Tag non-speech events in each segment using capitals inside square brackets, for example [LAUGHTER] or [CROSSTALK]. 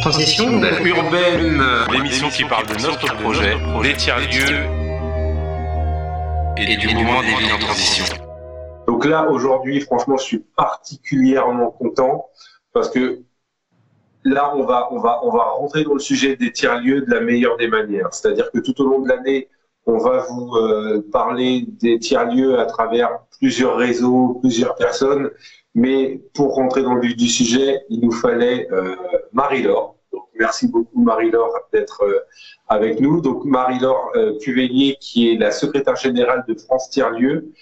Transition urbaine, l'émission qui parle de notre projet, des tiers-lieux et du mouvement des villes en transition. Donc là, aujourd'hui, franchement, je suis particulièrement content parce que là, on va, on va, on va rentrer dans le sujet des tiers-lieux de la meilleure des manières. C'est-à-dire que tout au long de l'année, on va vous euh, parler des tiers-lieux à travers plusieurs réseaux, plusieurs personnes. Mais pour rentrer dans le vif du sujet, il nous fallait euh, Marie-Laure. Donc, merci beaucoup Marie-Laure d'être euh, avec nous. Donc Marie-Laure euh, qui est la secrétaire générale de France Tiers-Lieux,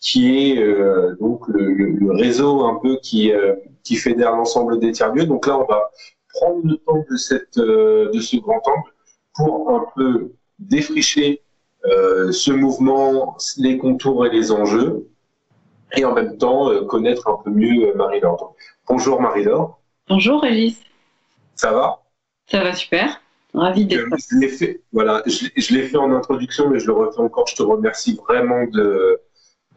qui est euh, donc le, le, réseau un peu qui, euh, qui fédère l'ensemble des tiers-lieux. Donc là, on va prendre le temps de, cette, de ce grand angle pour un peu défricher ce mouvement, les contours et les enjeux, et en même temps connaître un peu mieux Marie-Laure. Bonjour Marie-Laure. Bonjour Elise. Ça va? Ça va super. Ravi d'être là. Je l'ai fait, voilà, je, je l'ai fait en introduction, mais je le refais encore. Je te remercie vraiment de,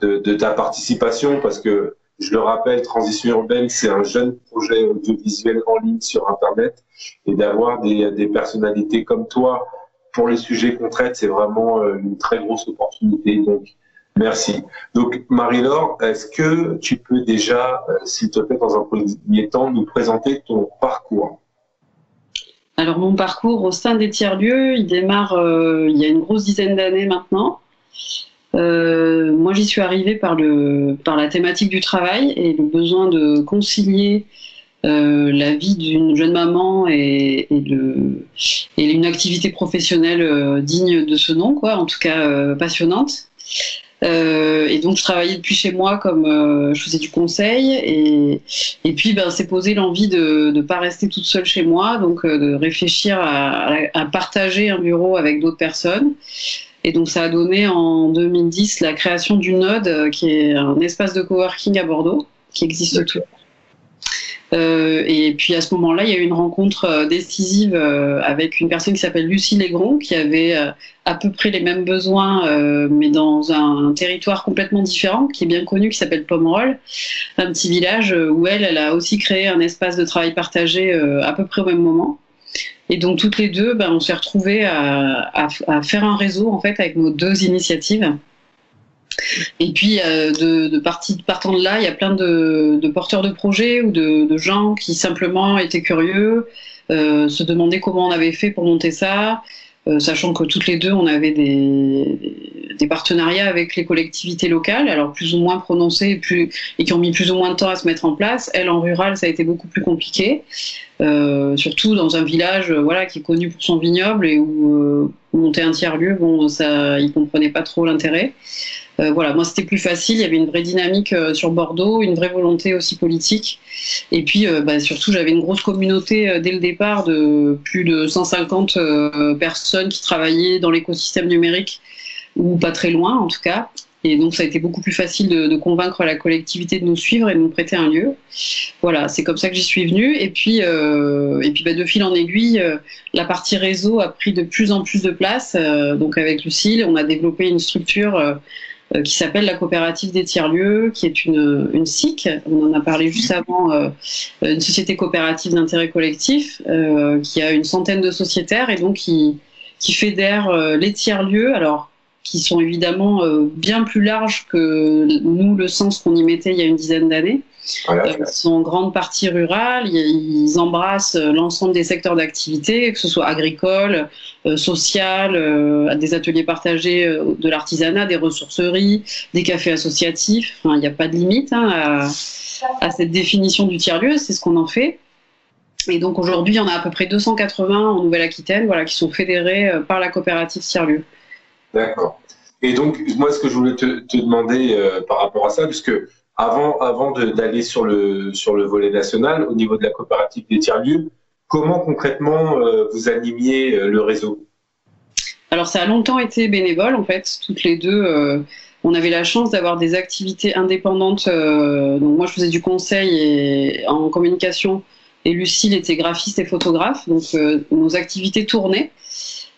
de, de, ta participation parce que, je le rappelle, Transition urbaine, c'est un jeune projet audiovisuel en ligne sur Internet et d'avoir des, des personnalités comme toi pour les sujets qu'on traite, c'est vraiment euh, une très grosse opportunité. Donc, Merci. Donc, Marie-Laure, est-ce que tu peux déjà, euh, s'il te plaît, dans un premier temps, nous présenter ton parcours? Alors mon parcours au sein des tiers-lieux, il démarre euh, il y a une grosse dizaine d'années maintenant. Euh, moi j'y suis arrivée par, le, par la thématique du travail et le besoin de concilier la vie d'une jeune maman et, et, une activité professionnelle digne de ce nom, quoi, en tout cas passionnante. Euh, et donc je travaillais depuis chez moi comme euh, je faisais du conseil et, et puis ben, s'est posé l'envie de ne pas rester toute seule chez moi, donc euh, de réfléchir à, à, partager un bureau avec d'autres personnes. Et donc ça a donné en 2010 la création du Node, qui est un espace de coworking à Bordeaux, qui existe toujours euh, et puis à ce moment-là, il y a eu une rencontre euh, décisive euh, avec une personne qui s'appelle Lucie Légron, qui avait euh, à peu près les mêmes besoins, mais dans un, territoire complètement différent, qui est bien connu, qui s'appelle Pomerol, un petit village où elle, elle a aussi créé un espace de travail partagé à peu près au même moment. Et donc toutes les deux, ben, on s'est retrouvés à, à, à, faire un réseau en fait avec nos deux initiatives. Et puis, euh, de, partant de là, il y a plein de, porteurs de projets ou de, gens qui simplement étaient curieux, euh, se demandaient comment on avait fait pour monter ça, euh, sachant que toutes les deux, on avait des, partenariats avec les collectivités locales, alors plus ou moins prononcés et qui ont mis plus ou moins de temps à se mettre en place. Elle, en rural, ça a été beaucoup plus compliqué, surtout dans un village voilà, qui est connu pour son vignoble et où monter un tiers-lieu, bon, ils ne comprenaient pas trop l'intérêt. Euh, voilà, moi c'était plus facile, il y avait une vraie dynamique euh, sur Bordeaux, une vraie volonté aussi politique. Et puis euh, bah, surtout, j'avais une grosse communauté dès le départ de plus de 150 personnes qui travaillaient dans l'écosystème numérique, ou pas très loin en tout cas. Et donc, ça a été beaucoup plus facile de, convaincre la collectivité de nous suivre et de nous prêter un lieu. Voilà, c'est comme ça que j'y suis venue. Et puis, et puis bah, de fil en aiguille, la partie réseau a pris de plus en plus de place. Donc, avec Lucille, on a développé une structure qui s'appelle la coopérative des tiers-lieux, qui est une, une SIC, on en a parlé juste avant, euh, une société coopérative d'intérêt collectif, euh, qui a une centaine de sociétaires et donc qui, qui fédère euh, les tiers-lieux. Alors, qui sont évidemment euh, bien plus larges que nous, le sens qu'on y mettait il y a une dizaine d'années. Voilà, euh, ils sont en grande partie rurales, ils embrassent l'ensemble des secteurs d'activité, que ce soit agricole, euh, social, euh, des ateliers partagés de l'artisanat, des ressourceries, des cafés associatifs. Enfin, il n'y a pas de limite hein, à, à, cette définition du tiers-lieu, c'est ce qu'on en fait. Et donc aujourd'hui, il y en a à peu près 280 en Nouvelle-Aquitaine voilà, qui sont fédérés par la coopérative tiers-lieu. D'accord. Et donc, moi, ce que je voulais te, demander euh, par rapport à ça, puisque avant, avant d'aller sur le, sur le volet national, au niveau de la coopérative des tiers-lieux, comment concrètement euh, vous animiez euh, le réseau? Alors, ça a longtemps été bénévole, en fait, toutes les deux. On avait la chance d'avoir des activités indépendantes. donc, moi, je faisais du conseil et, en communication, et Lucille était graphiste et photographe. Donc, nos activités tournaient.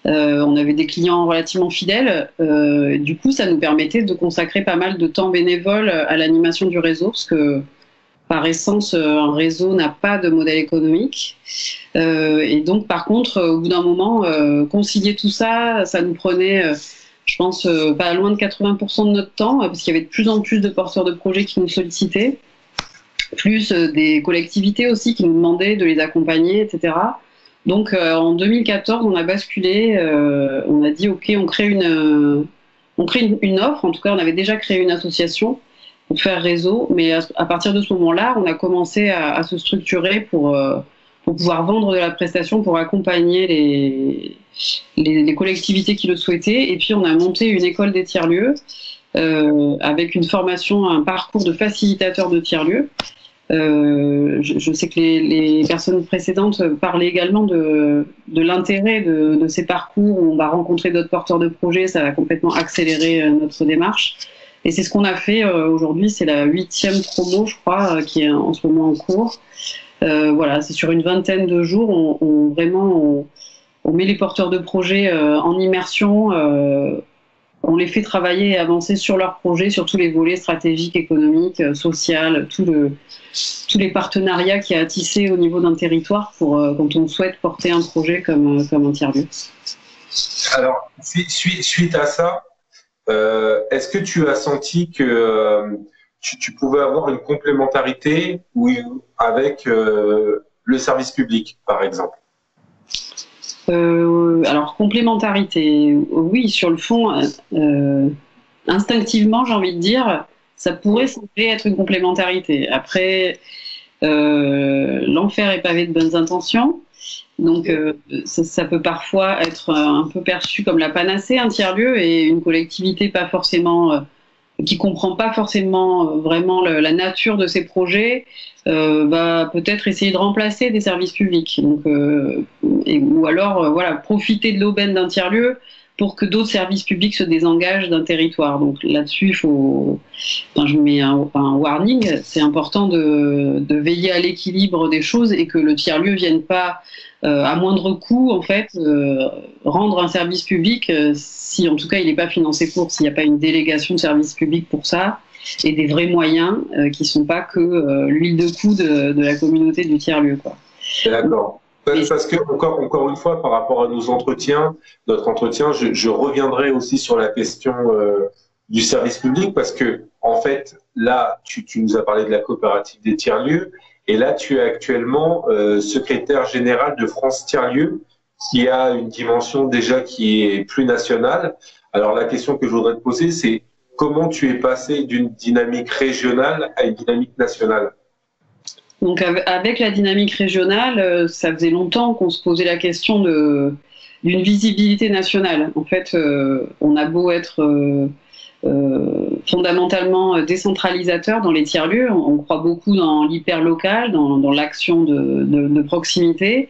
Euh, on avait des clients relativement fidèles. Euh, du coup, ça nous permettait de consacrer pas mal de temps bénévole à l'animation du réseau, parce que par essence, un réseau n'a pas de modèle économique. et donc, par contre, au bout d'un moment, concilier tout ça, ça nous prenait je pense, pas loin de 80% de notre temps, parce qu'il y avait de plus en plus de porteurs de projets qui nous sollicitaient, plus des collectivités aussi qui nous demandaient de les accompagner, etc. Donc en 2014, on a basculé, on a dit ok, on crée une, on crée une, offre. En tout cas, on avait déjà créé une association pour faire réseau, mais à, partir de ce moment-là, on a commencé à, se structurer pour pour pouvoir vendre de la prestation, pour accompagner les, les, collectivités qui le souhaitaient. Et puis, on a monté une école des tiers-lieux euh, avec une formation, un parcours de facilitateur de tiers-lieux. Euh, je, sais que les, personnes précédentes parlaient également de, l'intérêt de, ces parcours où on va rencontrer d'autres porteurs de projets, ça va complètement accélérer euh, notre démarche. Et c'est ce qu'on a fait aujourd'hui, c'est la huitième promo, je crois, qui est en ce moment en cours. Euh, voilà, c'est sur une vingtaine de jours, on, vraiment on, met les porteurs de projets euh, en immersion, euh, on les fait travailler et avancer sur leurs projets, sur tous les volets stratégiques, économiques, sociaux, tout le, tous les partenariats qu'il y a à tisser au niveau d'un territoire pour quand on souhaite porter un projet comme, comme un tiers-lieu. Alors, suite à ça, est-ce que tu as senti que tu, pouvais avoir une complémentarité avec euh, le service public, par exemple? Euh, Alors, complémentarité, oui, sur le fond, euh, instinctivement, j'ai envie de dire, ça pourrait sembler être une complémentarité. Après, l'enfer est pavé de bonnes intentions. Donc, ça, ça, peut parfois être un peu perçu comme la panacée, un tiers-lieu, et une collectivité pas forcément qui comprend pas forcément euh, vraiment la nature de ces projets, euh, va peut-être essayer de remplacer des services publics. Donc, euh, ou alors, voilà, profiter de l'aubaine d'un tiers-lieu pour que d'autres services publics se désengagent d'un territoire. Donc là-dessus, faut, je mets un, warning, c'est important de, veiller à l'équilibre des choses et que le tiers-lieu vienne pas euh, à moindre coût, en fait, euh, rendre un service public, euh, si en tout cas il n'est pas financé pour, s'il n'y a pas une délégation de service public pour ça, et des vrais moyens qui ne sont pas que l'huile de coude de, de, la communauté du tiers-lieu. D'accord. Parce que, encore, encore une fois, par rapport à nos entretiens, notre entretien, je, je reviendrai aussi sur la question du service public, parce que, en fait, là, tu, tu nous as parlé de la coopérative des tiers-lieux, et là, tu es actuellement euh, secrétaire général de France Tiers-Lieux, qui a une dimension déjà qui est plus nationale. Alors la question que je voudrais te poser, c'est comment tu es passé d'une dynamique régionale à une dynamique nationale? Donc avec la dynamique régionale, euh, ça faisait longtemps qu'on se posait la question d'une visibilité nationale. En fait, euh, on a beau être euh, fondamentalement décentralisateur dans les tiers-lieux. On, croit beaucoup dans l'hyper-local, dans, l'action de, proximité.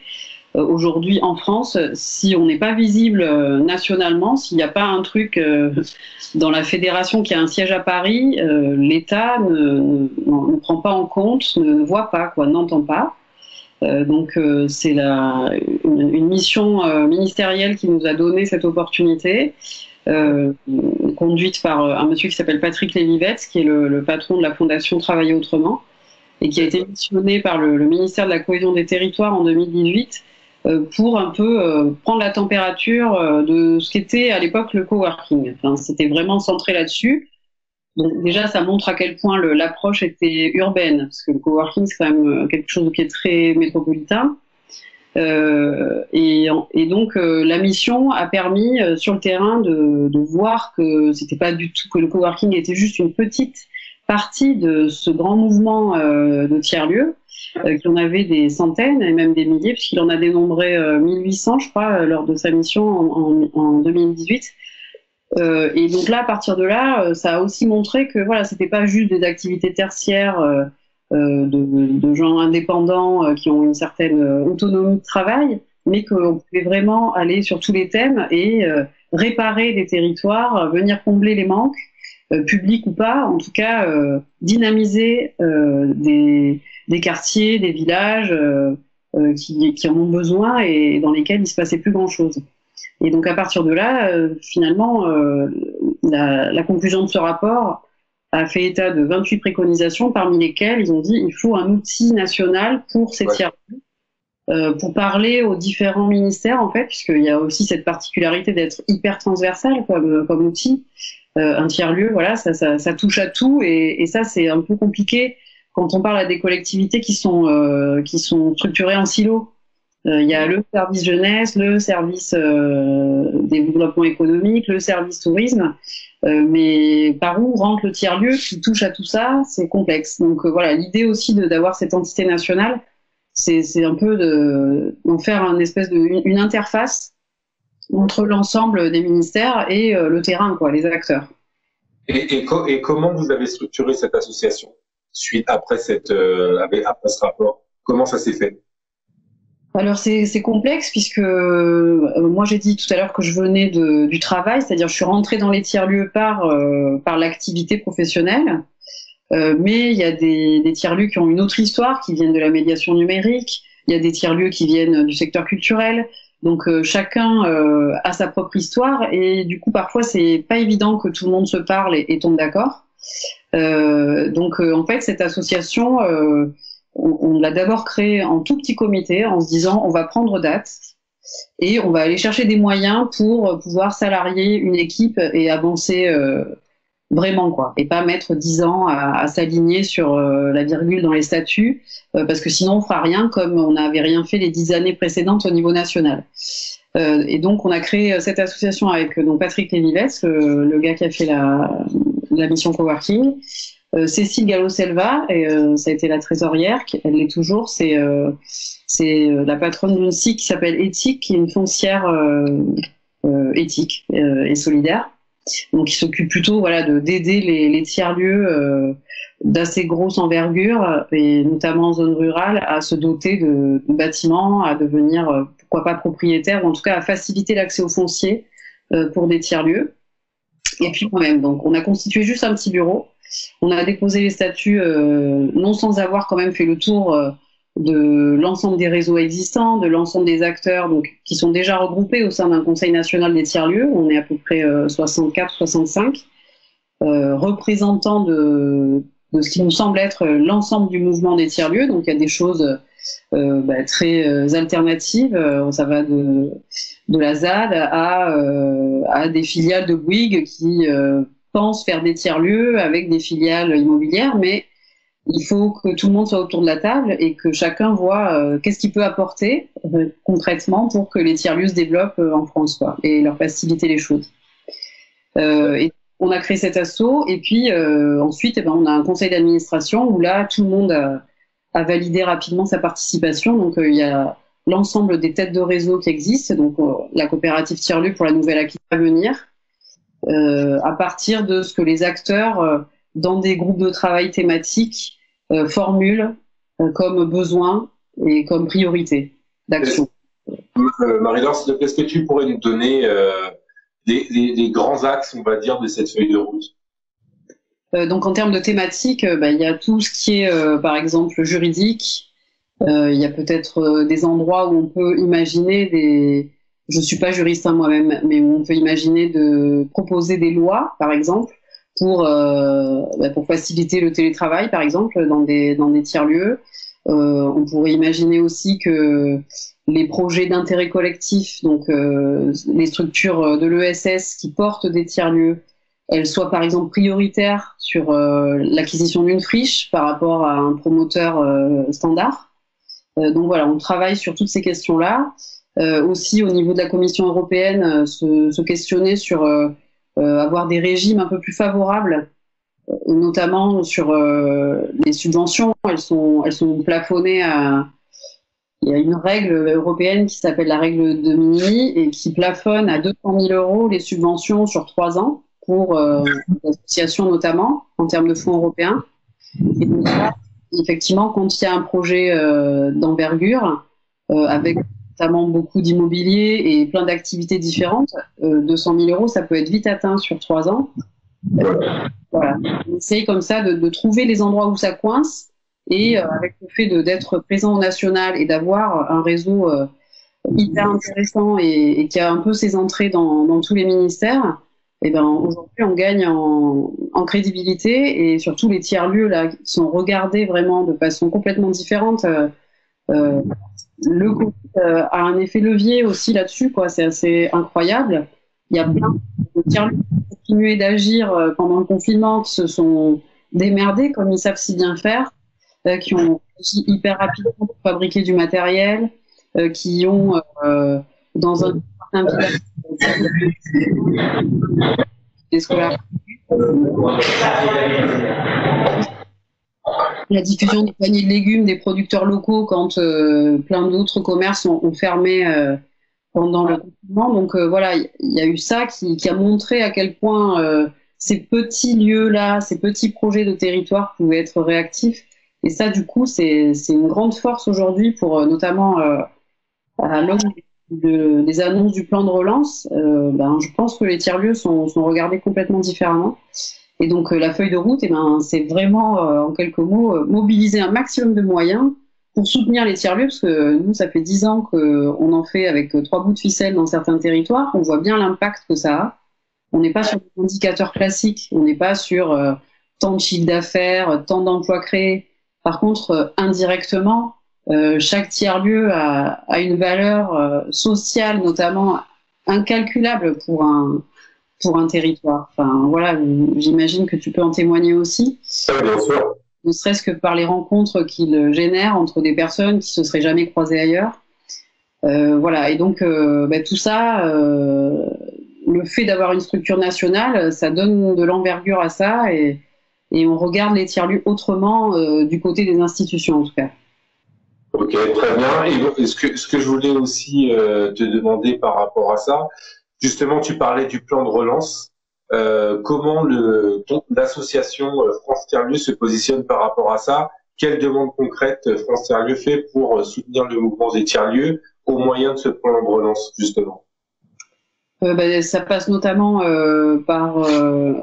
Euh, aujourd'hui, en France, si on n'est pas visible nationalement, s'il n'y a pas un truc dans la fédération qui a un siège à Paris, l'État ne, ne, prend pas en compte, ne voit pas, quoi, n'entend pas. donc c'est une, une, mission ministérielle qui nous a donné cette opportunité. Euh, conduite par euh, un monsieur qui s'appelle Patrick Lévivette, qui est le, patron de la fondation Travailler Autrement, et qui a été missionné par le, ministère de la Cohésion des Territoires en 2018 euh, pour un peu prendre la température de ce qu'était à l'époque le coworking. Enfin, C'était vraiment centré là-dessus. Déjà, ça montre à quel point l'approche était urbaine, parce que le coworking, c'est quand même quelque chose qui est très métropolitain. Euh, et, et, donc euh, la mission a permis euh, sur le terrain de, de voir que c'était pas du tout que le coworking était juste une petite partie de ce grand mouvement de tiers lieux, qu'il en avait des centaines et même des milliers, puisqu'il en a dénombré 1800, je crois, lors de sa mission en, en, en 2018. et donc là, à partir de là, ça a aussi montré que voilà, c'était pas juste des activités tertiaires euh, de, gens indépendants euh, qui ont une certaine euh, autonomie de travail, mais qu'on pouvait vraiment aller sur tous les thèmes et réparer des territoires, venir combler les manques, publics ou pas, en tout cas dynamiser des, quartiers, des villages qui, en ont besoin et dans lesquels il se passait plus grand-chose. Et donc à partir de là, finalement, la, conclusion de ce rapport, a fait état de 28 préconisations, parmi lesquelles ils ont dit il faut un outil national pour ces tiers-lieux, euh, pour parler aux différents ministères, en fait, puisqu'il y a aussi cette particularité d'être hyper transversal comme, comme outil. Euh, un tiers-lieu, voilà, ça, ça, ça, touche à tout, et, et ça, c'est un peu compliqué quand on parle à des collectivités qui sont, euh, qui sont structurées en silos. Euh, il y a le service jeunesse, le service euh, développement économique, le service tourisme. Euh, mais par où rentre le tiers-lieu qui touche à tout ça C'est complexe. Donc voilà, l'idée aussi d'avoir cette entité nationale, c'est un peu d'en faire une espèce de une, interface entre l'ensemble des ministères et le terrain, quoi, les acteurs. Et, et, et, comment vous avez structuré cette association? Suite après cette après ce rapport Comment ça s'est fait? Alors c'est complexe puisque euh, moi j'ai dit tout à l'heure que je venais de, du travail, c'est-à-dire je suis rentrée dans les tiers-lieux par, euh, par l'activité professionnelle, euh, mais il y a des, des tiers-lieux qui ont une autre histoire, qui viennent de la médiation numérique, il y a des tiers-lieux qui viennent du secteur culturel, donc chacun a sa propre histoire. Et du coup parfois c'est pas évident que tout le monde se parle et tombe d'accord. Donc en fait cette association on, l'a d'abord créé en tout petit comité en se disant on va prendre date et on va aller chercher des moyens pour pouvoir salarier une équipe et avancer euh, vraiment quoi et pas mettre dix ans à, s'aligner sur euh, la virgule dans les statuts euh, parce que sinon on fera rien comme on n'avait rien fait les dix années précédentes au niveau national. Et donc on a créé cette association avec donc Patrick Lévivès, le gars qui a fait la, mission coworking, euh, Cécile Gallo-Selva, euh, ça a été la trésorière, elle l'est toujours, c'est euh, c'est la patronne d'une SIC qui s'appelle Éthique, qui est une foncière éthique et solidaire. Donc, qui s'occupe plutôt voilà, d'aider les, tiers-lieux d'assez grosse envergure, et notamment en zone rurale, à se doter de bâtiments, à devenir, pourquoi pas propriétaires, ou en tout cas à faciliter l'accès aux fonciers pour des tiers-lieux. Et puis, quand même, donc, on a constitué juste un petit bureau on a déposé les statuts euh, non sans avoir quand même fait le tour euh, de l'ensemble des réseaux existants, de l'ensemble des acteurs donc, qui sont déjà regroupés au sein d'un Conseil national des tiers-lieux. On est à peu près 64-65 euh, représentants de, ce qui nous semble être l'ensemble du mouvement des tiers-lieux. Donc il y a des choses bah, très alternatives. ça va de, la ZAD à, des filiales de Bouygues qui pense faire des tiers-lieux avec des filiales immobilières, mais il faut que tout le monde soit autour de la table et que chacun voit euh, qu'est-ce qu'il peut apporter euh, concrètement pour que les tiers-lieux se développent euh, en France et leur faciliter les choses. et on a créé cet assaut et puis ensuite eh ben, on a un conseil d'administration où là tout le monde a, a validé rapidement sa participation. Donc il y a l'ensemble des têtes de réseau qui existent, donc la coopérative tiers-lieux pour la nouvelle acquisition à venir, euh, à partir de ce que les acteurs euh, dans des groupes de travail thématiques euh, formulent comme besoin et comme priorité d'action. Marie-Laure, est-ce que tu pourrais nous donner les, grands axes, on va dire, de cette feuille de route? Donc, en termes de thématiques, bah, il y a tout ce qui est, par exemple, juridique. Il y a peut-être des endroits où on peut imaginer des, je suis pas juriste hein, moi-même, mais on peut imaginer de proposer des lois, par exemple, pour, euh, bah, pour faciliter le télétravail, par exemple, dans des, dans des tiers-lieux. Euh, on pourrait imaginer aussi que les projets d'intérêt collectif, donc euh, les structures de l'ESS qui portent des tiers-lieux, elles soient par exemple prioritaires sur l'acquisition d'une friche par rapport à un promoteur standard. donc voilà, on travaille sur toutes ces questions-là. Euh, aussi au niveau de la Commission européenne euh, se, questionner sur euh, avoir des régimes un peu plus favorables, notamment sur les subventions. Elles sont, elles sont plafonnées à. Il y a une règle européenne qui s'appelle la règle de Minimi et qui plafonne à 200 000 euros les subventions sur trois ans pour les associations notamment en termes de fonds européens. Effectivement, quand il y a un projet d'envergure avec notamment beaucoup d'immobilier et plein d'activités différentes, 200 euh, 000 euros, ça peut être vite atteint sur trois ans. voilà. On essaye comme ça de, trouver les endroits où ça coince et euh, avec le fait d'être présent au national et d'avoir un réseau euh, hyper intéressant et, qui a un peu ses entrées dans, tous les ministères, eh ben aujourd'hui on gagne en, crédibilité et surtout les tiers lieux là sont regardés vraiment de façon complètement différente. Euh, euh le Covid euh, a un effet levier aussi là-dessus, quoi. C'est assez incroyable. Il y a plein de tiers lieux qui ont continué d'agir pendant le confinement, qui se sont démerdés comme ils savent si bien faire, qui ont hyper rapidement pour fabriquer du matériel, qui ont dans un la diffusion des paniers de légumes des producteurs locaux quand euh, plein d'autres commerces ont, fermé euh, pendant le confinement. Donc euh, voilà, il y, a eu ça qui, a montré à quel point ces petits lieux-là, ces petits projets de territoire pouvaient être réactifs. Et ça, du coup, c'est une grande force aujourd'hui pour notamment à l'homme des annonces du plan de relance, euh, ben, je pense que les tiers-lieux sont, regardés complètement différemment. Et donc euh, la feuille de route, eh ben, c'est vraiment, euh, en quelques mots, mobiliser un maximum de moyens pour soutenir les tiers-lieux, parce que nous, ça fait dix ans qu'on en fait avec trois bouts de ficelle dans certains territoires. On voit bien l'impact que ça a. On n'est pas sur des indicateurs classiques, on n'est pas sur tant de chiffre d'affaires, tant d'emplois créés. Par contre, indirectement, euh, chaque tiers-lieu a, a, une valeur euh, sociale, notamment incalculable pour un, pour un territoire. Enfin, voilà, j'imagine que tu peux en témoigner aussi. Bien sûr. Ne serait-ce que par les rencontres qu'il génère entre des personnes qui se seraient jamais croisées ailleurs. Euh, voilà, et donc euh, bah, tout ça, euh, le fait d'avoir une structure nationale, ça donne de l'envergure à ça et, et, on regarde les tiers-lieux autrement du côté des institutions en tout cas. Ok, très bien. Et ce que, ce que je voulais aussi euh, te demander par rapport à ça, justement, tu parlais du plan de relance. Euh, comment l'association euh, France Tiers-Lieu se positionne par rapport à ça? Quelles demandes concrètes France Tiers-Lieu fait pour soutenir le mouvement des tiers-lieux au moyen de ce plan de relance, justement? Ben, ça passe notamment par.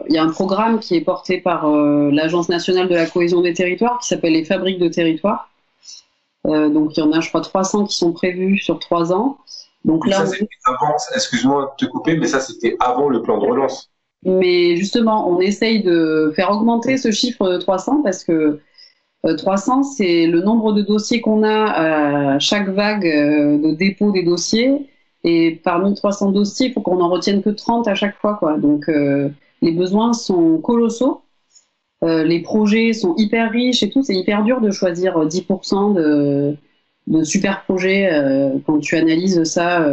Il y a un programme qui est porté par l'Agence nationale de la cohésion des territoires qui s'appelle les Fabriques de territoires euh, donc il y en a, je crois, 300 qui sont prévus sur trois ans. Donc là, excuse-moi de te couper, mais ça c'était avant le plan de relance. Mais justement, on essaye de faire augmenter ce chiffre de 300 parce que 300, euh, c'est le nombre de dossiers qu'on a à chaque vague euh, de dépôt des dossiers. Et parmi 300 dossiers, il faut qu'on en retienne que 30 à chaque fois. Quoi. Donc les besoins sont colossaux. Euh, les projets sont hyper riches et tout. C'est hyper dur de choisir 10% euh, de, super projets euh, quand tu analyses ça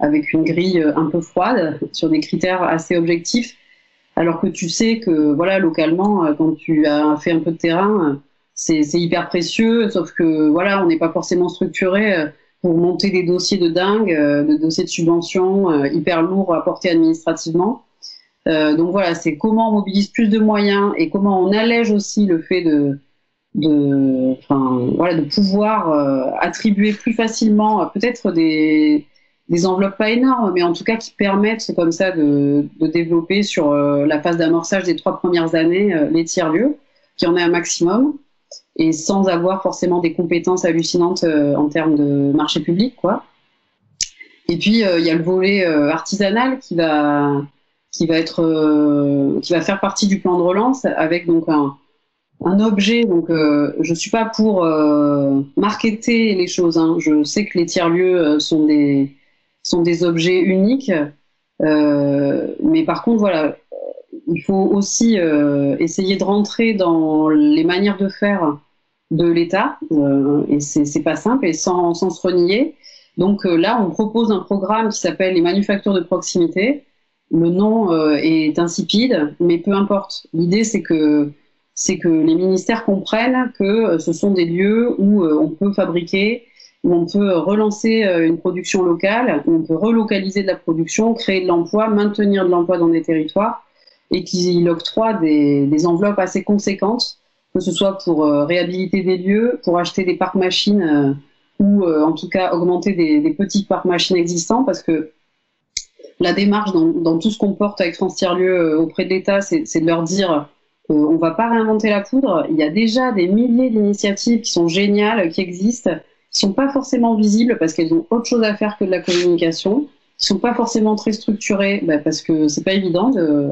avec une grille un peu froide [LAUGHS] sur des critères assez objectifs. Alors que tu sais que voilà localement, quand tu as fait un peu de terrain, c'est hyper précieux. Sauf que voilà, on n'est pas forcément structuré pour monter des dossiers de dingue, de dossiers de subvention hyper lourds à porter administrativement. Euh, donc voilà, c'est comment on mobilise plus de moyens et comment on allège aussi le fait de, pouvoir euh, attribuer plus facilement euh, peut-être des, enveloppes pas énormes, mais en tout cas qui permettent comme ça de, développer sur la phase d'amorçage des trois premières années les tiers-lieux, qui en ait un maximum, et sans avoir forcément des compétences hallucinantes en termes de marché public, quoi. Et puis il y a le volet artisanal qui va qui va être euh, qui va faire partie du plan de relance avec donc un, un objet. Donc euh, je suis pas pour euh, marketer les choses. Hein. Je sais que les tiers lieux euh, sont des sont des objets uniques, mais par contre voilà, il faut aussi essayer de rentrer dans les manières de faire de l'État et c'est pas simple et sans, sans se renier. Donc là, on propose un programme qui s'appelle les manufactures de proximité, le nom euh, est insipide, mais peu importe. L'idée, c'est que c'est que les ministères comprennent que euh, ce sont des lieux où euh, on peut fabriquer, où on peut relancer une production locale, où on peut relocaliser de la production, créer de l'emploi, maintenir de l'emploi dans des territoires, et qu'ils octroient des, des, enveloppes assez conséquentes, que ce soit pour réhabiliter des lieux, pour acheter des parcs machines, ou en tout cas augmenter des, des petits parcs machines existants, parce que la démarche dans, tout ce qu'on porte avec France Tiers-Lieu euh, auprès de l'État, c'est de leur dire on ne va pas réinventer la poudre. Il y a déjà des milliers d'initiatives qui sont géniales, qui existent, qui sont pas forcément visibles parce qu'elles ont autre chose à faire que de la communication. qui sont pas forcément très structurés, bah, parce que c'est pas évident de,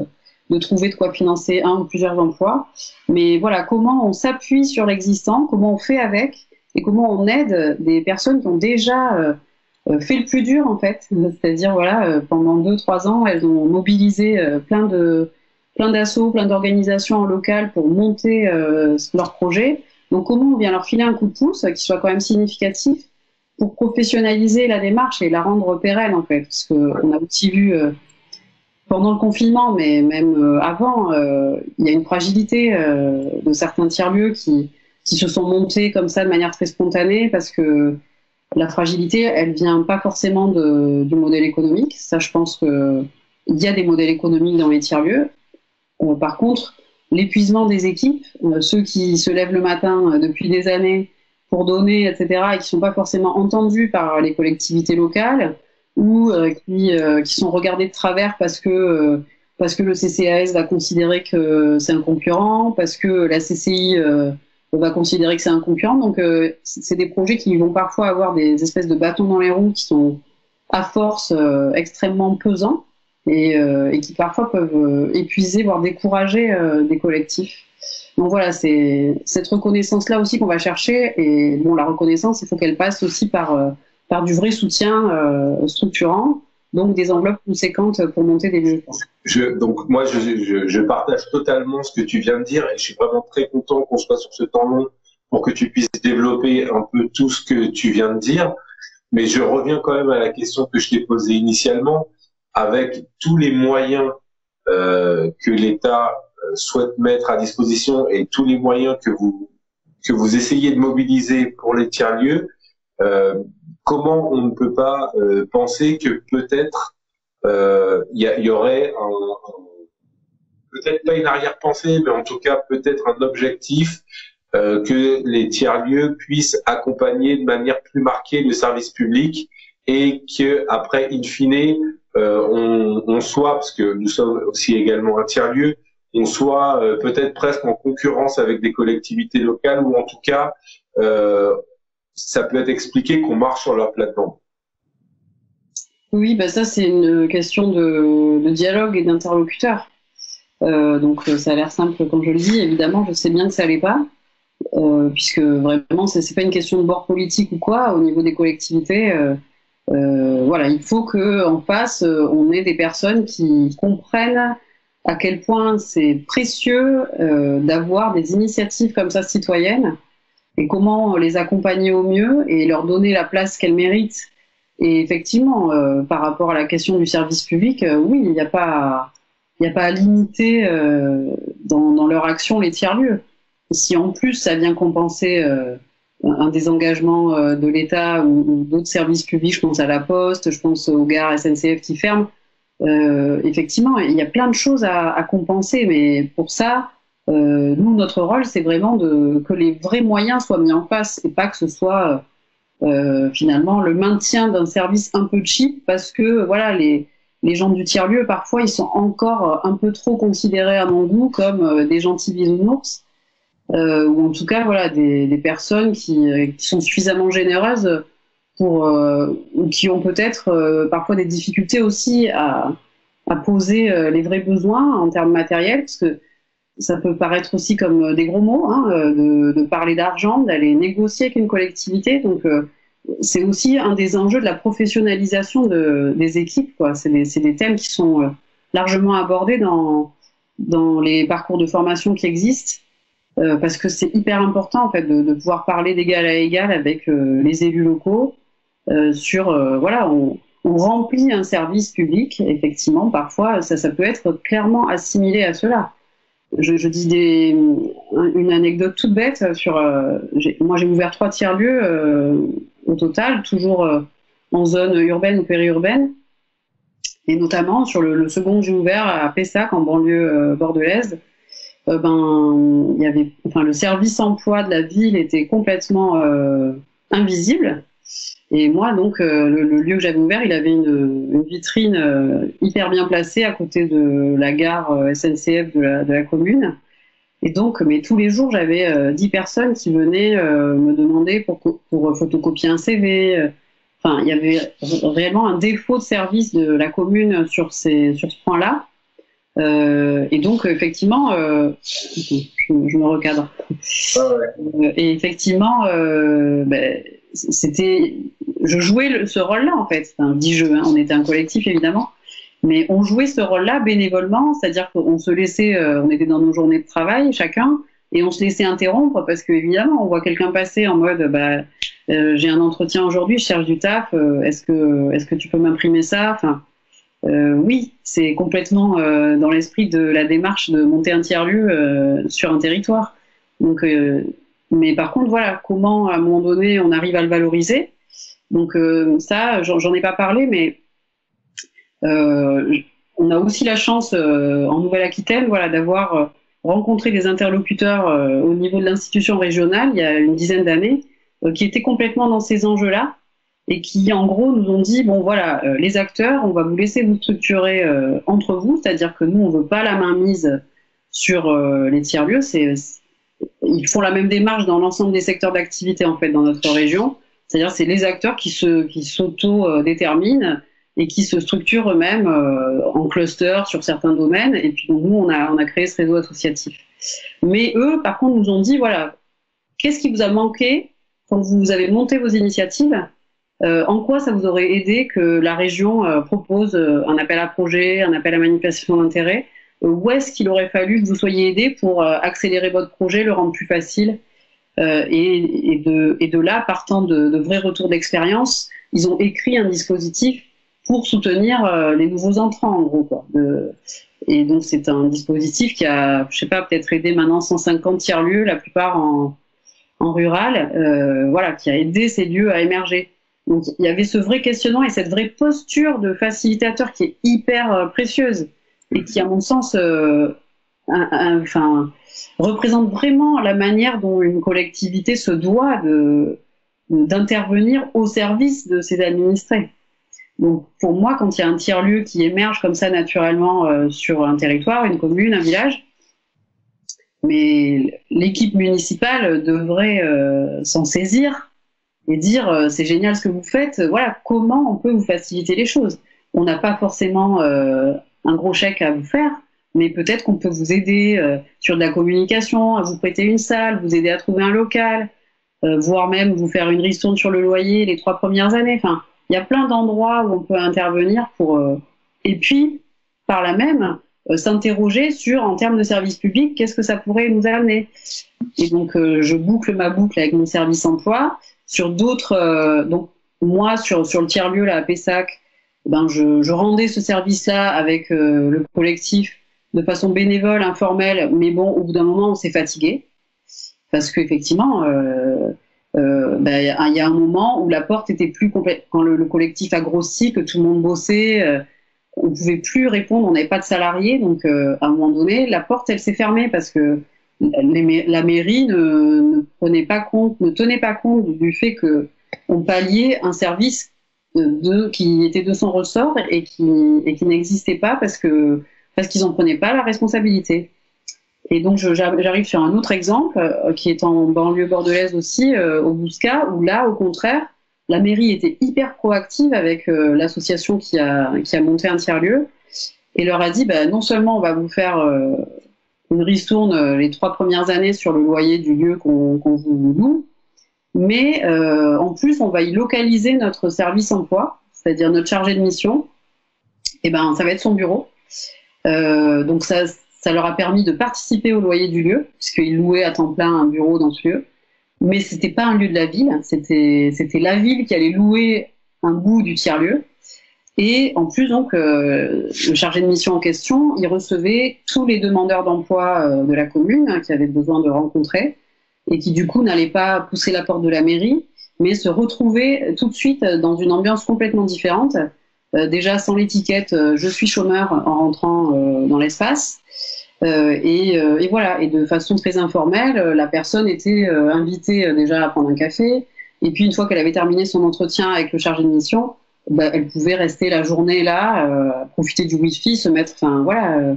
de trouver de quoi financer un ou plusieurs emplois. Mais voilà, comment on s'appuie sur l'existant, comment on fait avec, et comment on aide des personnes qui ont déjà euh, euh, fait le plus dur en fait. C'est-à-dire voilà, euh, pendant deux trois ans, elles ont mobilisé plein de plein d'assauts, plein d'organisations en local pour monter leur projet. Donc comment on vient leur filer un coup de pouce qui soit quand même significatif pour professionnaliser la démarche et la rendre pérenne en fait, parce qu'on a aussi vu pendant le confinement, mais même avant, il y a une fragilité de certains tiers-lieux qui, qui se sont montés comme ça de manière très spontanée parce que la fragilité, elle vient pas forcément du modèle économique. Ça, je pense qu'il y a des modèles économiques dans les tiers-lieux. Euh, par contre, l'épuisement des équipes, euh, ceux qui se lèvent le matin euh, depuis des années pour donner, etc., et qui sont pas forcément entendus par les collectivités locales, ou qui, qui, sont regardés de travers parce que parce que le CCAS va considérer que c'est un concurrent, parce que la CCI on va considérer que c'est un concurrent. Donc, euh, c'est des projets qui vont parfois avoir des espèces de bâtons dans les roues qui sont à force euh, extrêmement pesants euh, et, qui parfois peuvent épuiser, voire décourager des collectifs. Donc voilà, c'est cette reconnaissance-là aussi qu'on va chercher. Et bon, la reconnaissance, il faut qu'elle passe aussi par, par du vrai soutien structurant donc des enveloppes conséquentes pour monter des lieux. Je, donc moi, je, je, partage totalement ce que tu viens de dire et je suis vraiment très content qu'on soit sur ce temps long pour que tu puisses développer un peu tout ce que tu viens de dire. Mais je reviens quand même à la question que je t'ai posée initialement, avec tous les moyens euh, que l'État euh, souhaite mettre à disposition et tous les moyens que vous que vous essayez de mobiliser pour les tiers lieux. Euh, comment on ne peut pas euh, penser que peut-être euh, il y, aurait un, peut-être pas une arrière-pensée, mais en tout cas peut-être un objectif euh, que les tiers-lieux puissent accompagner de manière plus marquée le service public et que après, in fine, on, soit, parce que nous sommes aussi également un tiers-lieu, on soit peut-être presque en concurrence avec des collectivités locales ou en tout cas euh, ça peut être expliqué qu'on marche sur leur plateforme. Oui, bah ça c'est une question de, dialogue et d'interlocuteur. Euh, donc euh, ça a l'air simple comme je le dis. Évidemment, je sais bien que ça l'est pas, euh, puisque vraiment c'est pas une question de bord politique ou quoi. Au niveau des collectivités, voilà, il faut que en face on ait des personnes qui comprennent à quel point c'est précieux d'avoir des initiatives comme ça citoyennes et comment les accompagner au mieux et leur donner la place qu'elles méritent. Et effectivement, euh, par rapport à la question du service public, euh, oui, il n'y a pas, il a pas à limiter euh, dans, dans, leur action les tiers-lieux. Si en plus ça vient compenser un désengagement de l'État ou, d'autres services publics, je pense à la Poste, je pense aux gares SNCF qui ferment, effectivement, il y a plein de choses à, à compenser, mais pour ça, euh, nous, notre rôle, c'est vraiment de, que les vrais moyens soient mis en place et pas que ce soit euh, finalement le maintien d'un service un peu cheap parce que voilà les, les gens du tiers-lieu, parfois, ils sont encore un peu trop considérés à mon goût comme euh, des gentils bisounours. Euh, ou en tout cas, voilà, des, des personnes qui, qui, sont suffisamment généreuses pour, euh, ou qui ont peut-être euh, parfois des difficultés aussi à, à poser les vrais besoins en termes matériels, parce que ça peut paraître aussi comme euh, des gros mots, hein, euh, de, parler d'argent, d'aller négocier avec une collectivité. Donc, euh, c'est aussi un des enjeux de la professionnalisation de, des équipes. C'est des, des, thèmes qui sont largement abordés dans, dans les parcours de formation qui existent, parce que c'est hyper important en fait de, de pouvoir parler d'égal à égal avec les élus locaux sur voilà on, on, remplit un service public effectivement parfois ça, ça peut être clairement assimilé à cela je, dis une anecdote toute bête sur. Euh, moi, j'ai ouvert trois tiers lieux euh, au total, toujours euh, en zone urbaine ou périurbaine, et notamment sur le, second que j'ai ouvert à Pessac, en banlieue bordelaise. ben, il y avait, enfin, le service emploi de la ville était complètement invisible. Et moi, donc, euh, le, lieu que j'avais ouvert, il avait une, vitrine euh, hyper bien placée à côté de la gare euh, SNCF de la, commune. Et donc, mais tous les jours, j'avais dix personnes qui venaient me demander pour, photocopier un CV. enfin, il y avait réellement un défaut de service de la commune sur ce point-là. Euh, et donc, effectivement, euh, je, me recadre. Euh, et effectivement, ben, c'était, je jouais ce rôle-là en fait. Enfin, hein, on était un collectif évidemment, mais on jouait ce rôle-là bénévolement, c'est-à-dire qu'on se laissait, on était dans nos journées de travail chacun, et on se laissait interrompre parce que évidemment, on voit quelqu'un passer en mode, bah, j'ai un entretien aujourd'hui, je cherche du taf, est-ce que, est-ce que tu peux m'imprimer ça, enfin. Euh, oui, c'est complètement euh, dans l'esprit de la démarche de monter un tiers-lieu euh, sur un territoire. Donc, mais par contre, voilà, comment à un moment donné on arrive à le valoriser? Donc ça, j'en ai pas parlé, mais on a aussi la chance en Nouvelle-Aquitaine, voilà, d'avoir rencontré des interlocuteurs au niveau de l'institution régionale il y a une dizaine d'années, qui étaient complètement dans ces enjeux-là et qui en gros nous ont dit bon voilà euh, les acteurs on va vous laisser vous structurer euh, entre vous. C'est-à-dire que nous on veut pas la main mise sur euh, les tiers lieux c'est ils font la même démarche dans l'ensemble des secteurs d'activité en fait dans notre région. C'est-à-dire c'est les acteurs qui se qui s'auto déterminent et qui se structurent eux-mêmes en cluster sur certains domaines. Et puis nous on a on a créé ce réseau associatif. Mais eux par contre nous ont dit voilà qu'est-ce qui vous a manqué quand vous avez monté vos initiatives euh, en quoi ça vous aurait aidé que la région euh, propose euh, un appel à projet, un appel à manifestation d'intérêt? Où est-ce qu'il aurait fallu que vous soyez aidé pour accélérer votre projet, le rendre plus facile? Et, de, là, partant de, vrais retours d'expérience, ils ont écrit un dispositif pour soutenir les nouveaux entrants, en gros. et donc, c'est un dispositif qui a, je sais pas, peut-être aidé maintenant 150 tiers-lieux, la plupart en, en rural, voilà, qui a aidé ces lieux à émerger. Donc il y avait ce vrai questionnement et cette vraie posture de facilitateur qui est hyper euh, précieuse et qui, à mon sens, euh, enfin, représente vraiment la manière dont une collectivité se doit d'intervenir au service de ses administrés. Donc pour moi, quand il y a un tiers-lieu qui émerge comme ça naturellement euh, sur un territoire, une commune, un village, mais l'équipe municipale devrait s'en saisir et dire euh, c'est génial ce que vous faites, voilà, comment on peut vous faciliter les choses. On n'a pas forcément euh, un gros chèque à vous faire, mais peut-être qu'on peut vous aider euh, sur de la communication, à vous prêter une salle, vous aider à trouver un local, voire même vous faire une ristourne sur le loyer les trois premières années. Enfin, il y a plein d'endroits où on peut intervenir pour. et puis, par là même, s'interroger sur, en termes de service public, qu'est-ce que ça pourrait nous amener. Et donc, je boucle ma boucle avec mon service emploi. Sur d'autres, euh, donc moi sur, sur le tiers-lieu là, à Pessac, ben je, rendais ce service-là avec euh, le collectif de façon bénévole, informelle, mais bon, au bout d'un moment, on s'est fatigué. Parce qu'effectivement, euh, ben, il y a un moment où la porte était plus complète. Quand le, collectif a grossi, que tout le monde bossait, on pouvait plus répondre, on n'avait pas de salariés. Donc, à un moment donné, la porte, elle s'est fermée parce que la mairie ne, prenait pas compte, ne tenait pas compte du fait que on palliait un service de, qui était de son ressort et qui, et qui n'existait pas parce que parce qu'ils n'en prenaient pas la responsabilité. Et donc j'arrive sur un autre exemple euh, qui est en banlieue bordelaise aussi, euh, au Bousca, où là, au contraire, la mairie était hyper proactive avec euh, l'association qui a, qui a monté un tiers-lieu et leur a dit bah, non seulement on va vous faire une ristourne euh, les trois premières années sur le loyer du lieu qu'on vous loue. Mais euh, en plus, on va y localiser notre service emploi, c'est-à-dire notre chargé de mission. Et eh ben, ça va être son bureau. Euh, donc ça, ça leur a permis de participer au loyer du lieu, puisqu'ils louaient à temps plein un bureau dans ce lieu. Mais c'était pas un lieu de la ville, c'était la ville qui allait louer un bout du tiers-lieu. Et en plus, donc, euh, le chargé de mission en question, il recevait tous les demandeurs d'emploi euh, de la commune hein, qui avaient besoin de rencontrer et qui, du coup, n'allaient pas pousser la porte de la mairie, mais se retrouver tout de suite dans une ambiance complètement différente. Euh, déjà sans l'étiquette je suis chômeur en rentrant dans l'espace. Et, et, voilà, et de façon très informelle, la personne était invitée déjà à prendre un café. Et puis, une fois qu'elle avait terminé son entretien avec le chargé de mission, bah, elle pouvait rester la journée là, euh, profiter du wifi, se mettre, enfin voilà, euh,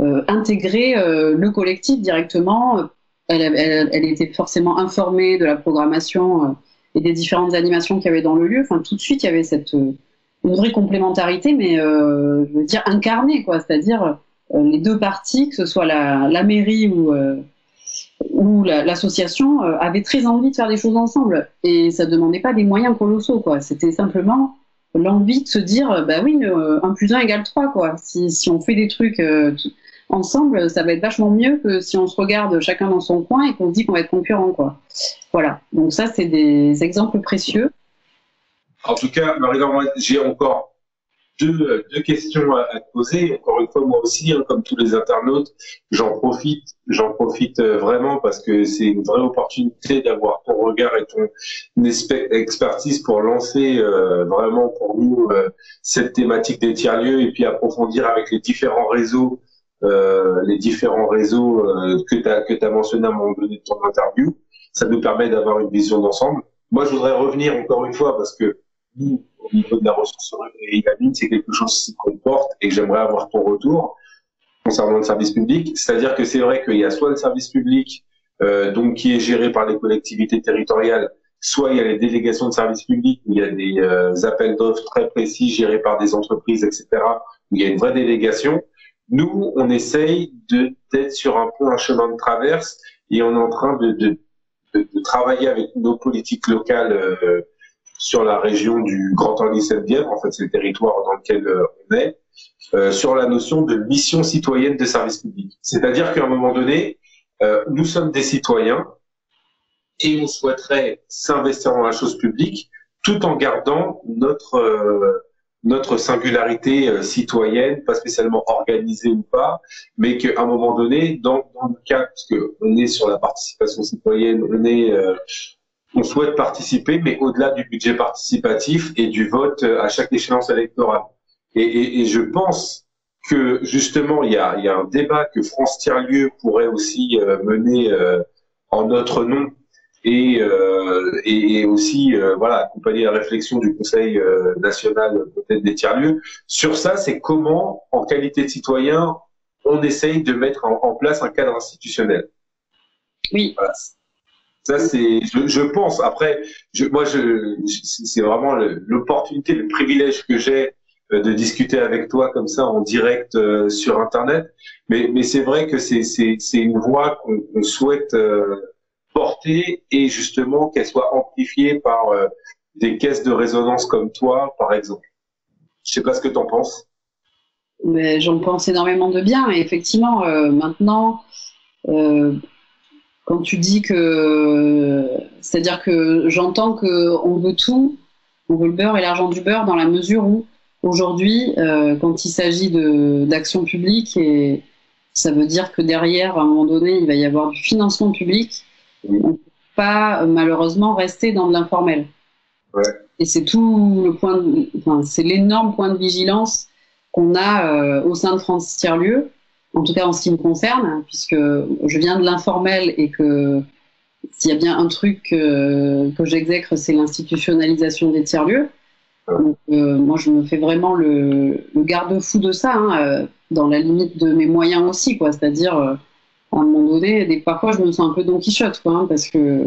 euh, intégrer le collectif directement. Elle, était forcément informée de la programmation et des différentes animations qu'il y avait dans le lieu. Enfin, tout de suite, il y avait cette une vraie complémentarité, mais je veux dire incarnée, quoi. C'est-à-dire les deux parties, que ce soit la, mairie ou où l'association avait très envie de faire des choses ensemble et ça demandait pas des moyens colossaux quoi c'était simplement l'envie de se dire bah oui 1 plus 1 égale 3 quoi si, si on fait des trucs ensemble, ça va être vachement mieux que si on se regarde chacun dans son coin et qu'on se dit qu'on va être concurrent, quoi. Voilà. Donc ça, c'est des exemples précieux. En tout cas, marie j'ai encore deux, deux, questions à, te poser. Encore une fois, moi aussi, hein, comme tous les internautes, j'en profite, j'en profite euh, vraiment parce que c'est une vraie opportunité d'avoir ton regard et ton expertise pour lancer euh, vraiment pour nous euh, cette thématique des tiers-lieux et puis approfondir avec les différents réseaux euh, les différents réseaux euh, que tu as, que as mentionné à un moment donné de ton interview. Ça nous permet d'avoir une vision d'ensemble. Moi, je voudrais revenir encore une fois parce que au niveau de la ressource et c'est quelque chose qu'on porte et j'aimerais avoir ton retour concernant le service public. C'est-à-dire que c'est vrai qu'il y a soit le service public euh, donc qui est géré par les collectivités territoriales, soit il y a les délégations de service public où il y a des euh, appels d'offres très précis gérés par des entreprises, etc. Où il y a une vraie délégation. Nous, on essaye d'être sur un peu un chemin de traverse et on est en train de, de, de, travailler avec nos politiques locales euh, sur la région du Grand Orly Bièvre, en fait c'est le territoire dans lequel euh, on est, euh, sur la notion de mission citoyenne de service public. C'est-à-dire qu'à un moment donné, nous sommes des citoyens et on souhaiterait s'investir dans la chose publique tout en gardant notre notre singularité euh, citoyenne, pas spécialement organisée ou pas, mais qu'à un moment donné, dans, dans le cas, parce qu'on est sur la participation citoyenne, on est, euh, on souhaite participer, mais au-delà du budget participatif et du vote euh, à chaque échéance électorale. Et, et, et je pense que justement, il y a, il y a un débat que France Tiers-Lieu pourrait aussi mener en notre nom et, euh, et, aussi euh, voilà accompagner la réflexion du Conseil euh, national peut-être des tiers-lieux. Sur ça, c'est comment, en qualité de citoyen, on essaye de mettre en, place un cadre institutionnel. Oui. Ça, c'est, je, je, pense. Après, je, moi, je, c'est vraiment l'opportunité, le privilège que j'ai de discuter avec toi comme ça en direct sur Internet. Mais, mais c'est vrai que c'est, une voie qu'on souhaite portée et justement qu'elle soit amplifiée par euh, des caisses de résonance comme toi, par exemple. Je sais pas ce que tu en penses. Mais j'en pense énormément de bien. Et effectivement, euh, maintenant, euh, quand tu dis que, c'est-à-dire que j'entends que on veut tout, on veut le beurre et l'argent du beurre dans la mesure où aujourd'hui, quand il s'agit d'action publique, et ça veut dire que derrière, à un moment donné, il va y avoir du financement public on ne peut pas malheureusement rester dans de l'informel. Et c'est tout le point, enfin, c'est l'énorme point de vigilance qu'on a euh, au sein de France Tiers-Lieu, en tout cas en ce qui me concerne, puisque je viens de l'informel et que s'il y a bien un truc euh, que j'exècre, c'est l'institutionnalisation des tiers-lieux. Donc, euh, moi, je me fais vraiment le, garde-fou de ça, hein, dans la limite de mes moyens aussi, quoi. C'est-à-dire, à un moment donné, des, parfois je me sens un peu Don Quichotte, quoi, hein, parce que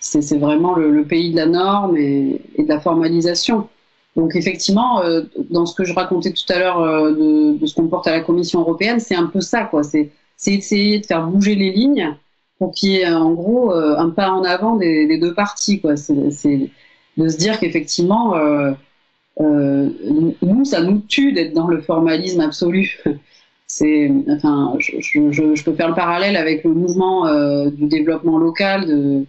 c'est vraiment le, pays de la norme et, de la formalisation. Donc effectivement, euh, dans ce que je racontais tout à l'heure euh, de, ce qu'on porte à la Commission européenne, c'est un peu ça, quoi. C'est essayer de faire bouger les lignes pour qu'il y ait en gros euh, un pas en avant des, deux parties, quoi. C'est de se dire qu'effectivement, nous, ça nous tue d'être dans le formalisme absolu. [LAUGHS] C'est, enfin, je, peux faire le parallèle avec le mouvement du développement local de,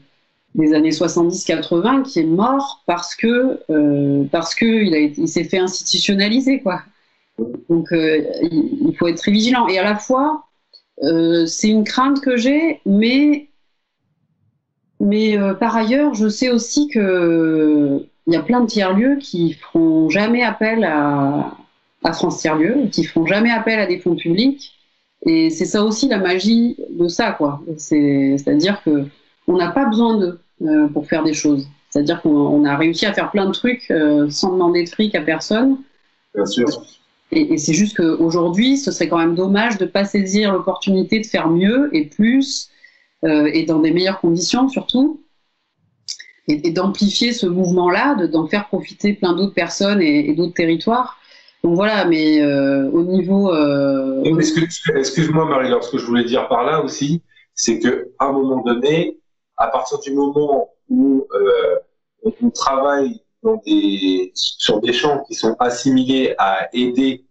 des années 70-80 qui est mort parce que euh, parce que il, il s'est fait institutionnaliser quoi. Donc euh, il, faut être très vigilant et à la fois c'est une crainte que j'ai, mais mais par ailleurs je sais aussi que il y a plein de tiers lieux qui feront jamais appel à à France Tiers-Lieu, qui feront jamais appel à des fonds publics. Et c'est ça aussi la magie de ça, quoi. C'est-à-dire que on n'a pas besoin d'eux euh, pour faire des choses. C'est-à-dire qu'on a réussi à faire plein de trucs euh, sans demander de fric à personne. Bien sûr. Et, c'est juste qu'aujourd'hui, ce serait quand même dommage de ne pas saisir l'opportunité de faire mieux et plus, euh, et dans des meilleures conditions surtout. et, d'amplifier ce mouvement-là, d'en faire profiter plein d'autres personnes et, d'autres territoires. Donc voilà, mais au niveau. Excuse-moi, Marie, ce que je voulais dire par là aussi, c'est qu'à un moment donné, à partir du moment où on travaille sur des champs qui sont assimilés à aider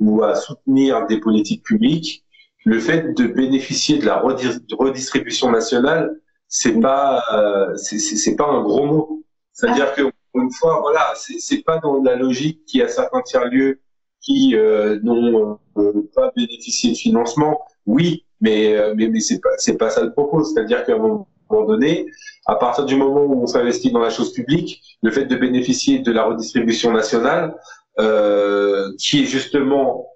ou à soutenir des politiques publiques, le fait de bénéficier de la redistribution nationale, c'est pas euh, c'est pas un gros mot. C'est-à-dire que une fois, voilà, c'est pas dans la logique qu'il y a certains tiers lieux qui euh, n'ont euh, pas bénéficié de financement. Oui, mais mais, mais c'est pas c'est pas ça le propos. C'est-à-dire qu'à un donné, à partir du moment où on s'investit dans la chose publique, le fait de bénéficier de la redistribution nationale, euh, qui est justement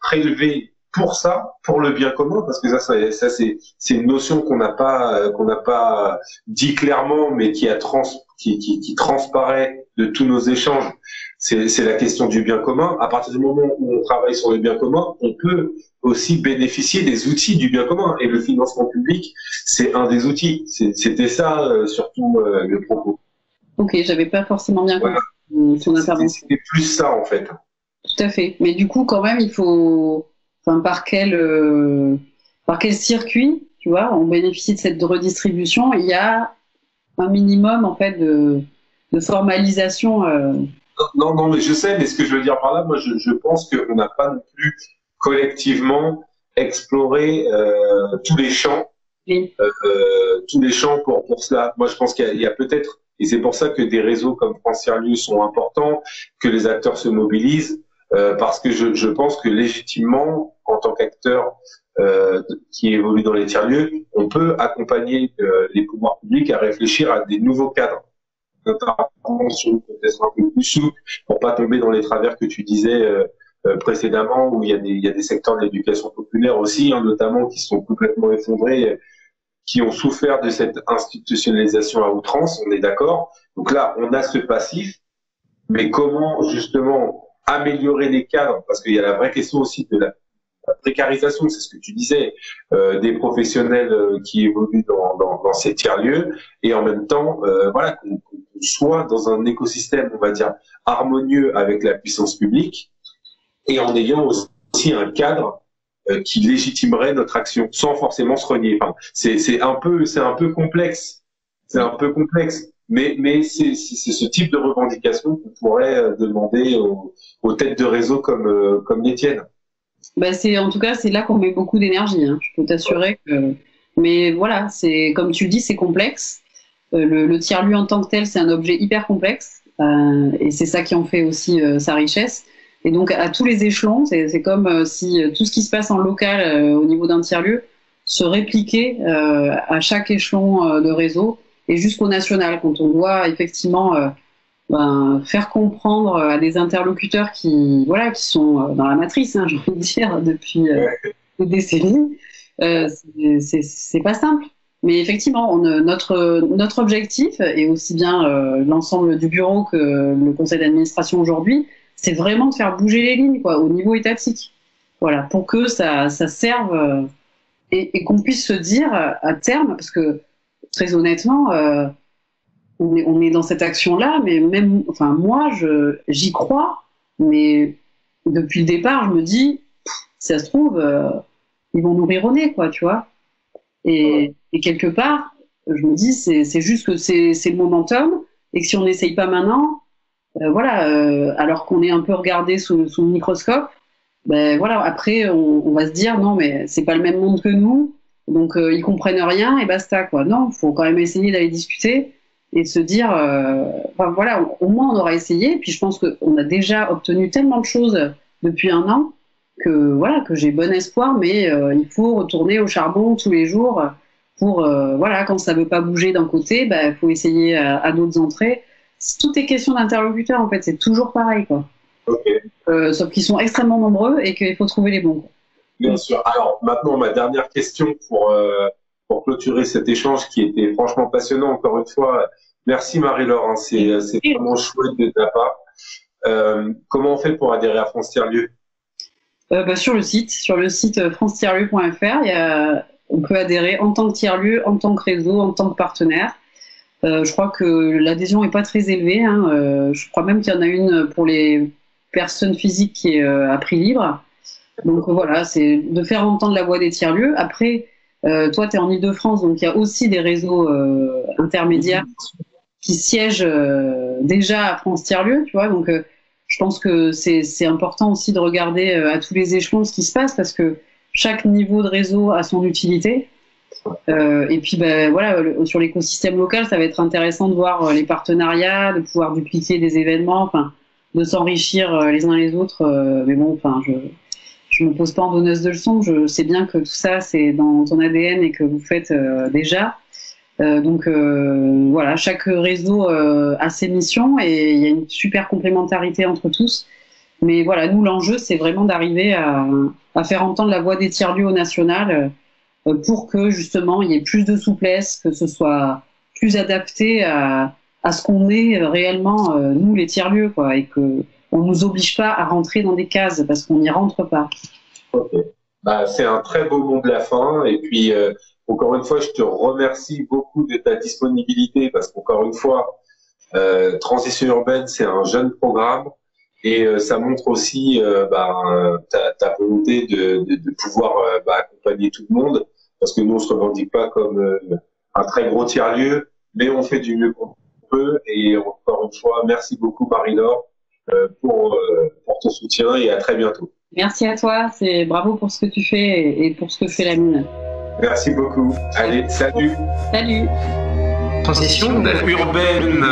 prélevé pour ça, pour le bien commun, parce que ça, ça, c'est, c'est une notion qu'on n'a pas, qu'on n'a pas dit clairement, mais qui a trans, qui transparaît de tous nos échanges. C'est, la question du bien commun. À partir du moment où on travaille sur le bien commun, on peut aussi bénéficier des outils du bien commun. Et le financement public, c'est un des outils. c'était ça euh, surtout euh, le propos. Ok, j'avais pas forcément bien compris son intervention. C'était plus ça en fait. Tout à fait. Mais du coup, quand même, il faut, enfin, par quel, euh, par quel circuit, tu vois, on bénéficie de cette redistribution? Il y a un minimum en fait de, de formalisation. Non, non, mais je sais, mais ce que je veux dire par là, moi, je, je pense qu'on n'a pas non plus collectivement explorer euh, tous les champs, euh, tous les champs pour, pour cela. Moi, je pense qu'il y a, peut-être, et c'est pour ça que des réseaux comme France Tiers sont importants, que les acteurs se mobilisent, euh, parce que je, je, pense que légitimement, en tant qu'acteur euh, qui évolue dans les tiers-lieux, on peut accompagner euh, les pouvoirs publics à réfléchir à des nouveaux cadres sur peut-être un peu plus souple pour pas tomber dans les travers que tu disais euh, euh, précédemment, où il y, a des, y a des secteurs de l'éducation populaire aussi, hein, notamment, qui sont complètement effondrés, qui ont souffert de cette institutionnalisation à outrance, on est d'accord. Donc là, on a ce passif, mais comment justement améliorer les cadres? Parce qu'il y a la vraie question aussi de la, précarisation, c'est ce que tu disais, euh, des professionnels euh, qui évoluent dans, dans, dans ces tiers-lieux, et en même temps, euh, voilà, soit dans un écosystème, on va dire, harmonieux avec la puissance publique, et en ayant aussi un cadre euh, qui légitimerait notre action sans forcément se renier. C'est un peu c'est un peu complexe, c'est un peu complexe, mais c'est ce type de revendication qu'on pourrait euh, demander aux, têtes de réseau comme euh, comme l'Étienne. Bah c'est en tout cas c'est là qu'on met beaucoup d'énergie. Hein. Je peux t'assurer que mais voilà c'est comme tu le dis c'est complexe. Le, le tiers lieu en tant que tel c'est un objet hyper complexe et c'est ça qui en fait aussi sa richesse. Et donc à tous les échelons, c'est comme euh, si euh, tout ce qui se passe en local euh, au niveau d'un tiers-lieu se répliquait à chaque échelon de réseau et jusqu'au national, quand on doit effectivement ben, faire comprendre à des interlocuteurs qui, voilà, qui sont dans la matrice, hein, [LAUGHS] j'ai envie de dire, depuis des décennies, c'est pas simple. Mais effectivement, on, notre, notre objectif, et aussi bien l'ensemble du bureau que le conseil d'administration aujourd'hui, c'est vraiment de faire bouger les lignes quoi, au niveau étatique. Voilà, pour que ça, ça serve euh, et, qu'on puisse se dire à terme, parce que très honnêtement, euh, on, est, on, est, dans cette action-là, mais même, enfin moi, j'y crois, mais depuis le départ, je me dis, si ça se trouve, euh, ils vont nous rironner, quoi, tu vois. Et, et, quelque part, je me dis, c'est juste que c'est le momentum, et que si on n'essaye pas maintenant, euh, voilà, euh, alors qu'on est un peu regardé sous, sous le microscope, ben voilà, après on, va se dire non mais c'est pas le même monde que nous, donc euh, ils comprennent rien et basta quoi. Non, faut quand même essayer d'aller discuter et se dire, enfin, voilà, au moins on aura essayé. Puis je pense qu'on a déjà obtenu tellement de choses depuis un an que voilà que j'ai bon espoir, mais il faut retourner au charbon tous les jours pour voilà quand ça veut pas bouger d'un côté, il ben, faut essayer à d'autres entrées tout est question d'interlocuteurs, en fait, c'est toujours pareil, quoi. Euh, sauf qu'ils sont extrêmement nombreux et qu'il faut trouver les bons. Bien sûr. Alors, maintenant, ma dernière question pour, euh, pour clôturer cet échange qui était franchement passionnant, encore une fois. Merci Marie-Laure, hein. c'est vraiment chouette de ta part. Euh, comment on fait pour adhérer à France Tiers-Lieu bah, Sur le site, sur le site francetierlieu.fr, on peut adhérer en tant que tiers-lieu, en tant que réseau, en tant que partenaire. je crois que l'adhésion n'est pas très élevée. Hein. je crois même qu'il y en a une pour les personnes physiques qui est à prix libre. Donc voilà, c'est de faire entendre la voix des tiers-lieux. Après, toi, tu es en Ile-de-France, donc il y a aussi des réseaux intermédiaires qui siègent déjà à France Tiers-Lieux, tu vois. Donc je pense que c'est important aussi de regarder à tous les échelons ce qui se passe parce que chaque niveau de réseau a son utilité. Euh, et puis, ben, voilà, sur l'écosystème local, ça va être intéressant de voir euh, les partenariats, de pouvoir dupliquer des événements, enfin, de s'enrichir euh, les uns les autres. mais bon, enfin, je je me pose pas en donneuse de leçons. Je sais bien que tout ça, c'est dans ton ADN et que vous faites déjà. donc voilà, chaque réseau a ses missions et il y a une super complémentarité entre tous. Mais voilà, nous, l'enjeu, c'est vraiment d'arriver à, faire entendre la voix des tiers-lieux au national euh, pour que justement il y ait plus de souplesse, que ce soit plus adapté à, à ce qu'on est réellement, euh, nous, les tiers-lieux, quoi, et qu'on ne nous oblige pas à rentrer dans des cases parce qu'on n'y rentre pas. Ok. Bah, c'est un très beau mot de la fin. Et puis, euh, encore une fois, je te remercie beaucoup de ta disponibilité parce qu'encore une fois, euh, Transition urbaine, c'est un jeune programme. Et euh, ça montre aussi euh, bah, ta, ta, volonté de, de, de pouvoir euh, bah, accompagner tout le monde, parce que nous on se revendique pas comme un très gros tiers lieu, mais on fait du mieux qu'on peut. Et encore une fois, merci beaucoup Marie-Laure pour, pour ton soutien et à très bientôt. Merci à toi, c'est bravo pour ce que tu fais et pour ce que fait la mine. Merci beaucoup. Allez, salut. Salut. Transition urbaine.